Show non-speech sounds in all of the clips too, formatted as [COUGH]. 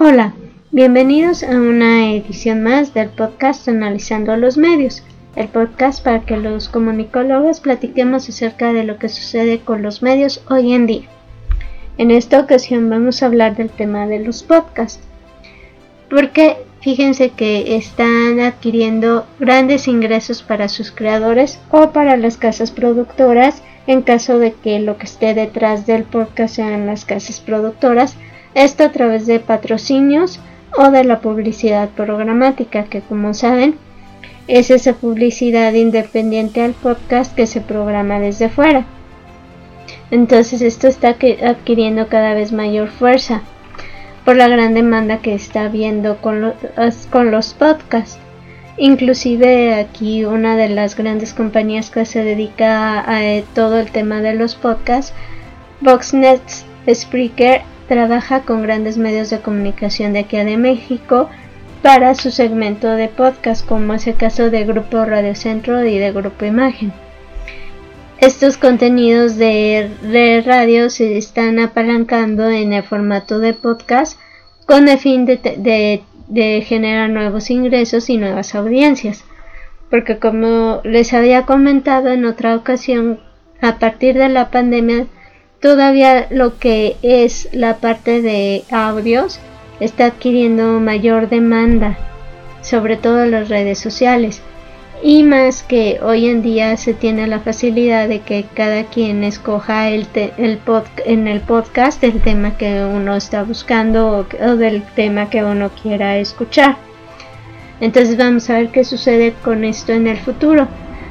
Hola, bienvenidos a una edición más del podcast Analizando los Medios, el podcast para que los comunicólogos platiquemos acerca de lo que sucede con los medios hoy en día. En esta ocasión vamos a hablar del tema de los podcasts, porque fíjense que están adquiriendo grandes ingresos para sus creadores o para las casas productoras en caso de que lo que esté detrás del podcast sean las casas productoras esto a través de patrocinios o de la publicidad programática, que como saben es esa publicidad independiente al podcast que se programa desde fuera. Entonces esto está adquiriendo cada vez mayor fuerza por la gran demanda que está habiendo con los, con los podcasts. Inclusive aquí una de las grandes compañías que se dedica a, todo el tema de los podcasts, Voxnet Spreaker trabaja con grandes medios de comunicación de aquí de México para su segmento de podcast, como es el caso de Grupo Radio Centro y de Grupo Imagen. Estos contenidos de, radio se están apalancando en el formato de podcast con el fin de generar nuevos ingresos y nuevas audiencias. Porque como les había comentado en otra ocasión, a partir de la pandemia todavía lo que es la parte de audios está adquiriendo mayor demanda, sobre todo en las redes sociales. Y más que hoy en día se tiene la facilidad de que cada quien escoja el, en el podcast el tema que uno está buscando o, del tema que uno quiera escuchar. Entonces vamos a ver qué sucede con esto en el futuro.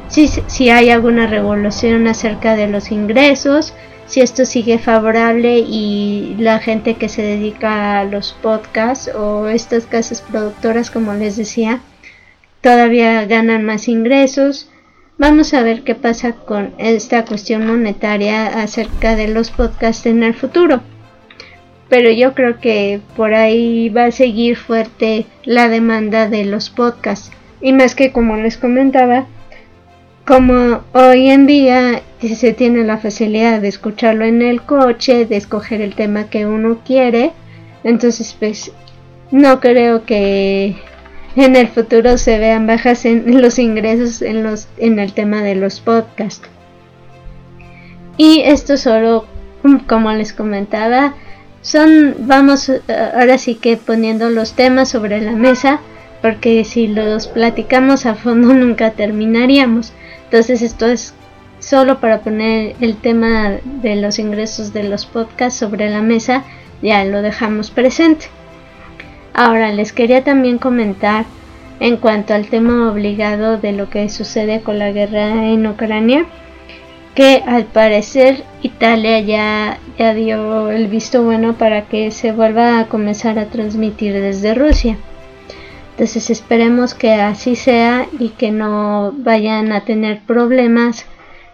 Si, si hay alguna revolución acerca de los ingresos, si esto sigue favorable y la gente que se dedica a los podcasts o estas casas productoras como les decía todavía ganan más ingresos. Vamos a ver qué pasa con esta cuestión monetaria acerca de los podcasts en el futuro. Pero yo creo que por ahí va a seguir fuerte la demanda de los podcasts. Y más que como les comentaba como hoy en día se tiene la facilidad de escucharlo en el coche, de escoger el tema que uno quiere, entonces pues no creo que en el futuro se vean bajas en [LAUGHS] los ingresos en los en el tema de los podcasts. Y esto solo como les comentaba, son vamos ahora sí que poniendo los temas sobre la mesa porque si los platicamos a fondo [LAUGHS] nunca terminaríamos. Entonces esto es solo para poner el tema de los ingresos de los podcasts sobre la mesa, ya lo dejamos presente. Ahora les quería también comentar en cuanto al tema obligado de lo que sucede con la guerra en Ucrania, que al parecer Italia ya, dio el visto bueno para que se vuelva a comenzar a transmitir desde Rusia. Entonces esperemos que así sea y que no vayan a tener problemas.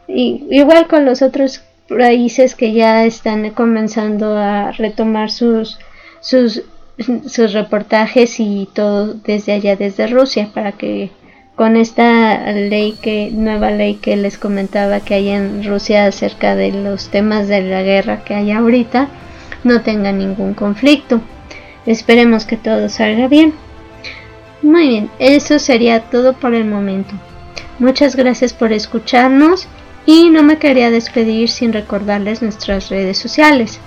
Y, igual con los otros países que ya están comenzando a retomar sus, sus, reportajes y todo desde allá, desde Rusia, para que con esta ley que nueva ley que les comentaba que hay en Rusia acerca de los temas de la guerra que hay ahorita no tenga ningún conflicto. Esperemos que todo salga bien. Muy bien, eso sería todo por el momento. Muchas gracias por escucharnos y no me quería despedir sin recordarles nuestras redes sociales.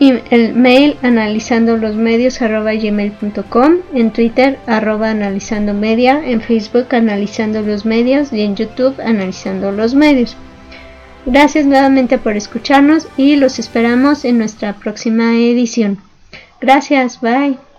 Y el mail analizando los medios arroba en Twitter arroba analizando media, en Facebook analizando los medios y en YouTube analizando los medios. Gracias nuevamente por escucharnos y los esperamos en nuestra próxima edición. Gracias, bye.